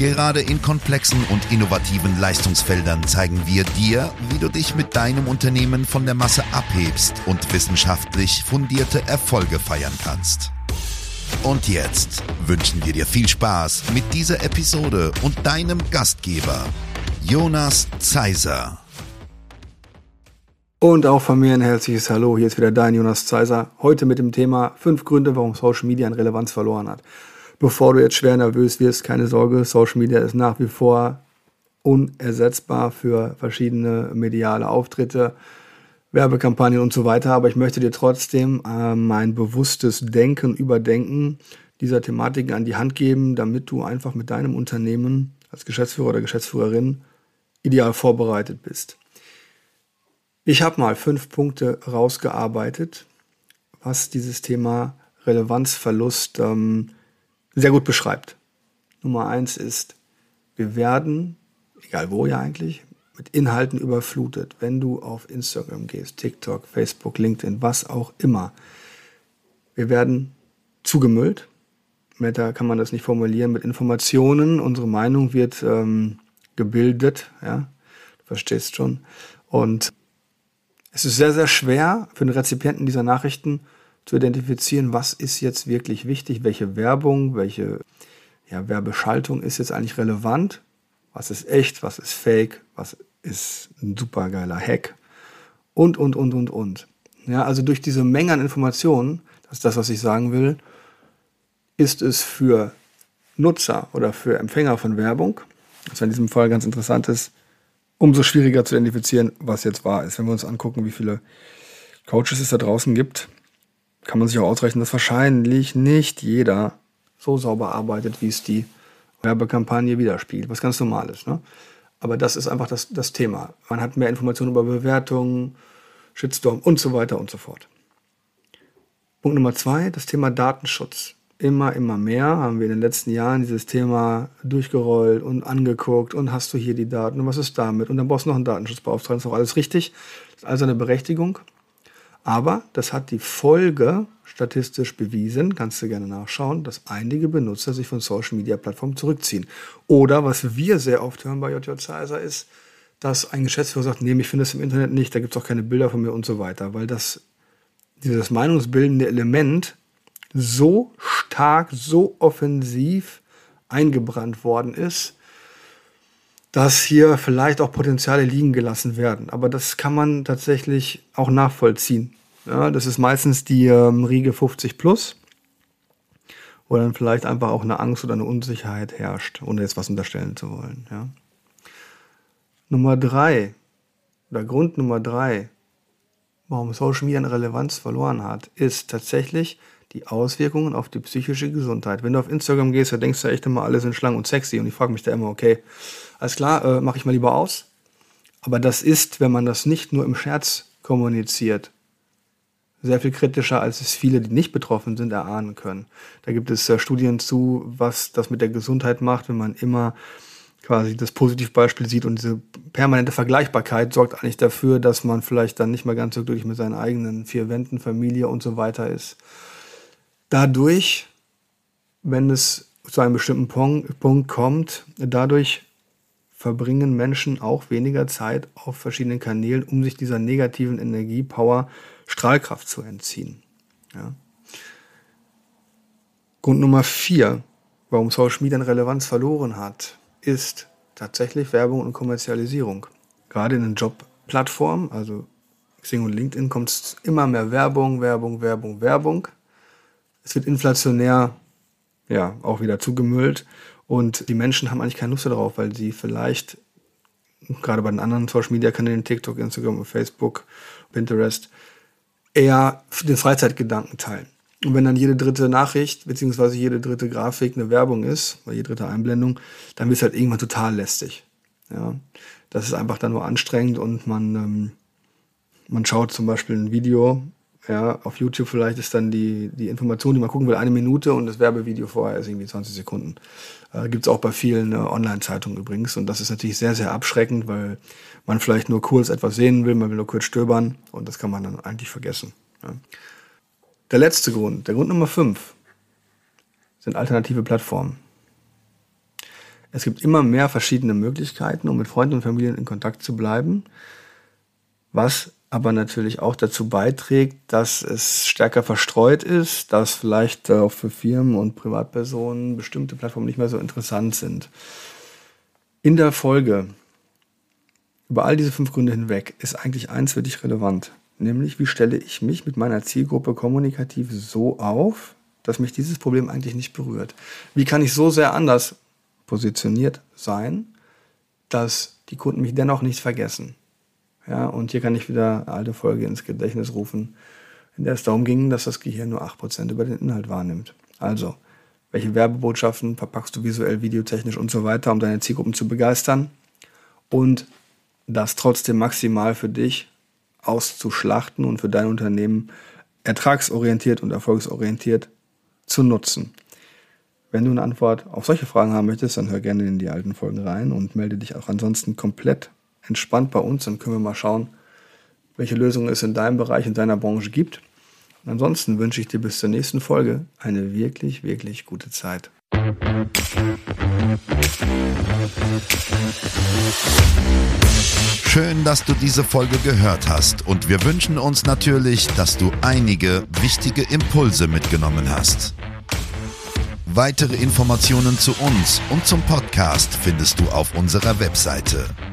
Gerade in komplexen und innovativen Leistungsfeldern zeigen wir dir, wie du dich mit deinem Unternehmen von der Masse abhebst und wissenschaftlich fundierte Erfolge feiern kannst. Und jetzt wünschen wir dir viel Spaß mit dieser Episode und deinem Gastgeber, Jonas Zeiser. Und auch von mir ein herzliches Hallo. Hier ist wieder dein Jonas Zeiser. Heute mit dem Thema fünf Gründe, warum Social Media an Relevanz verloren hat. Bevor du jetzt schwer nervös wirst, keine Sorge, Social Media ist nach wie vor unersetzbar für verschiedene mediale Auftritte, Werbekampagnen und so weiter. Aber ich möchte dir trotzdem äh, mein bewusstes Denken, Überdenken dieser Thematiken an die Hand geben, damit du einfach mit deinem Unternehmen als Geschäftsführer oder Geschäftsführerin ideal vorbereitet bist. Ich habe mal fünf Punkte rausgearbeitet, was dieses Thema Relevanzverlust ähm, sehr gut beschreibt. Nummer eins ist, wir werden, egal wo ja eigentlich, mit Inhalten überflutet. Wenn du auf Instagram gehst, TikTok, Facebook, LinkedIn, was auch immer. Wir werden zugemüllt. Meta kann man das nicht formulieren mit Informationen. Unsere Meinung wird ähm, gebildet, ja, du verstehst schon. Und es ist sehr, sehr schwer für den Rezipienten dieser Nachrichten zu identifizieren, was ist jetzt wirklich wichtig, welche Werbung, welche ja, Werbeschaltung ist jetzt eigentlich relevant, was ist echt, was ist fake, was ist ein supergeiler Hack und, und, und, und, und. Ja, also durch diese Menge an Informationen, das ist das, was ich sagen will, ist es für Nutzer oder für Empfänger von Werbung, was in diesem Fall ganz interessant ist, umso schwieriger zu identifizieren, was jetzt wahr ist. Wenn wir uns angucken, wie viele Coaches es da draußen gibt, kann man sich auch ausrechnen, dass wahrscheinlich nicht jeder so sauber arbeitet, wie es die Werbekampagne widerspiegelt, was ganz normal ist. Ne? Aber das ist einfach das, das Thema. Man hat mehr Informationen über Bewertungen, Shitstorm und so weiter und so fort. Punkt Nummer zwei, das Thema Datenschutz immer, immer mehr haben wir in den letzten Jahren dieses Thema durchgerollt und angeguckt und hast du hier die Daten und was ist damit? Und dann brauchst du noch einen Datenschutzbeauftragten, ist auch alles richtig. Das ist also eine Berechtigung. Aber das hat die Folge statistisch bewiesen, kannst du gerne nachschauen, dass einige Benutzer sich von Social Media Plattformen zurückziehen. Oder was wir sehr oft hören bei JJ Zeiser ist, dass ein Geschäftsführer sagt, nee, ich finde das im Internet nicht, da gibt es auch keine Bilder von mir und so weiter, weil das dieses meinungsbildende Element so stark, so offensiv eingebrannt worden ist, dass hier vielleicht auch Potenziale liegen gelassen werden. Aber das kann man tatsächlich auch nachvollziehen. Ja, das ist meistens die ähm, Riege 50 plus, wo dann vielleicht einfach auch eine Angst oder eine Unsicherheit herrscht, ohne jetzt was unterstellen zu wollen. Ja. Nummer drei, oder Grund Nummer drei, warum Social Media eine Relevanz verloren hat, ist tatsächlich, die Auswirkungen auf die psychische Gesundheit. Wenn du auf Instagram gehst, da denkst du echt immer, alle sind schlank und sexy. Und ich frage mich da immer, okay, alles klar, äh, mache ich mal lieber aus. Aber das ist, wenn man das nicht nur im Scherz kommuniziert, sehr viel kritischer, als es viele, die nicht betroffen sind, erahnen können. Da gibt es äh, Studien zu, was das mit der Gesundheit macht, wenn man immer quasi das Positivbeispiel sieht und diese permanente Vergleichbarkeit sorgt eigentlich dafür, dass man vielleicht dann nicht mehr ganz so glücklich mit seinen eigenen vier Wänden, Familie und so weiter ist. Dadurch, wenn es zu einem bestimmten Punkt kommt, dadurch verbringen Menschen auch weniger Zeit auf verschiedenen Kanälen, um sich dieser negativen Energiepower Strahlkraft zu entziehen. Ja. Grund Nummer vier, warum Social Media an Relevanz verloren hat, ist tatsächlich Werbung und Kommerzialisierung. Gerade in den Jobplattformen, also Xing und LinkedIn, kommt es immer mehr Werbung, Werbung, Werbung, Werbung es wird inflationär ja auch wieder zugemüllt und die Menschen haben eigentlich keine Lust darauf, weil sie vielleicht gerade bei den anderen Social Media Kanälen TikTok, Instagram, Facebook, Pinterest eher den Freizeitgedanken teilen. Und wenn dann jede dritte Nachricht beziehungsweise jede dritte Grafik eine Werbung ist, oder jede dritte Einblendung, dann wird es halt irgendwann total lästig. Ja, das ist einfach dann nur anstrengend und man ähm, man schaut zum Beispiel ein Video, ja, auf YouTube vielleicht ist dann die, die Information, die man gucken will, eine Minute und das Werbevideo vorher ist irgendwie 20 Sekunden. Äh, Gibt es auch bei vielen äh, Online-Zeitungen übrigens. Und das ist natürlich sehr, sehr abschreckend, weil man vielleicht nur kurz etwas sehen will, man will nur kurz stöbern und das kann man dann eigentlich vergessen. Ja. Der letzte Grund, der Grund Nummer 5, sind alternative Plattformen. Es gibt immer mehr verschiedene Möglichkeiten, um mit Freunden und Familien in Kontakt zu bleiben, was aber natürlich auch dazu beiträgt, dass es stärker verstreut ist, dass vielleicht auch für Firmen und Privatpersonen bestimmte Plattformen nicht mehr so interessant sind. In der Folge über all diese fünf Gründe hinweg ist eigentlich eins für dich relevant, nämlich wie stelle ich mich mit meiner Zielgruppe kommunikativ so auf, dass mich dieses Problem eigentlich nicht berührt. Wie kann ich so sehr anders positioniert sein, dass die Kunden mich dennoch nicht vergessen? Ja, und hier kann ich wieder eine alte Folge ins Gedächtnis rufen, in der es darum ging, dass das Gehirn nur 8% über den Inhalt wahrnimmt. Also, welche Werbebotschaften verpackst du visuell, videotechnisch und so weiter, um deine Zielgruppen zu begeistern und das trotzdem maximal für dich auszuschlachten und für dein Unternehmen ertragsorientiert und erfolgsorientiert zu nutzen. Wenn du eine Antwort auf solche Fragen haben möchtest, dann hör gerne in die alten Folgen rein und melde dich auch ansonsten komplett entspannt bei uns, dann können wir mal schauen, welche Lösungen es in deinem Bereich, in deiner Branche gibt. Und ansonsten wünsche ich dir bis zur nächsten Folge eine wirklich, wirklich gute Zeit. Schön, dass du diese Folge gehört hast und wir wünschen uns natürlich, dass du einige wichtige Impulse mitgenommen hast. Weitere Informationen zu uns und zum Podcast findest du auf unserer Webseite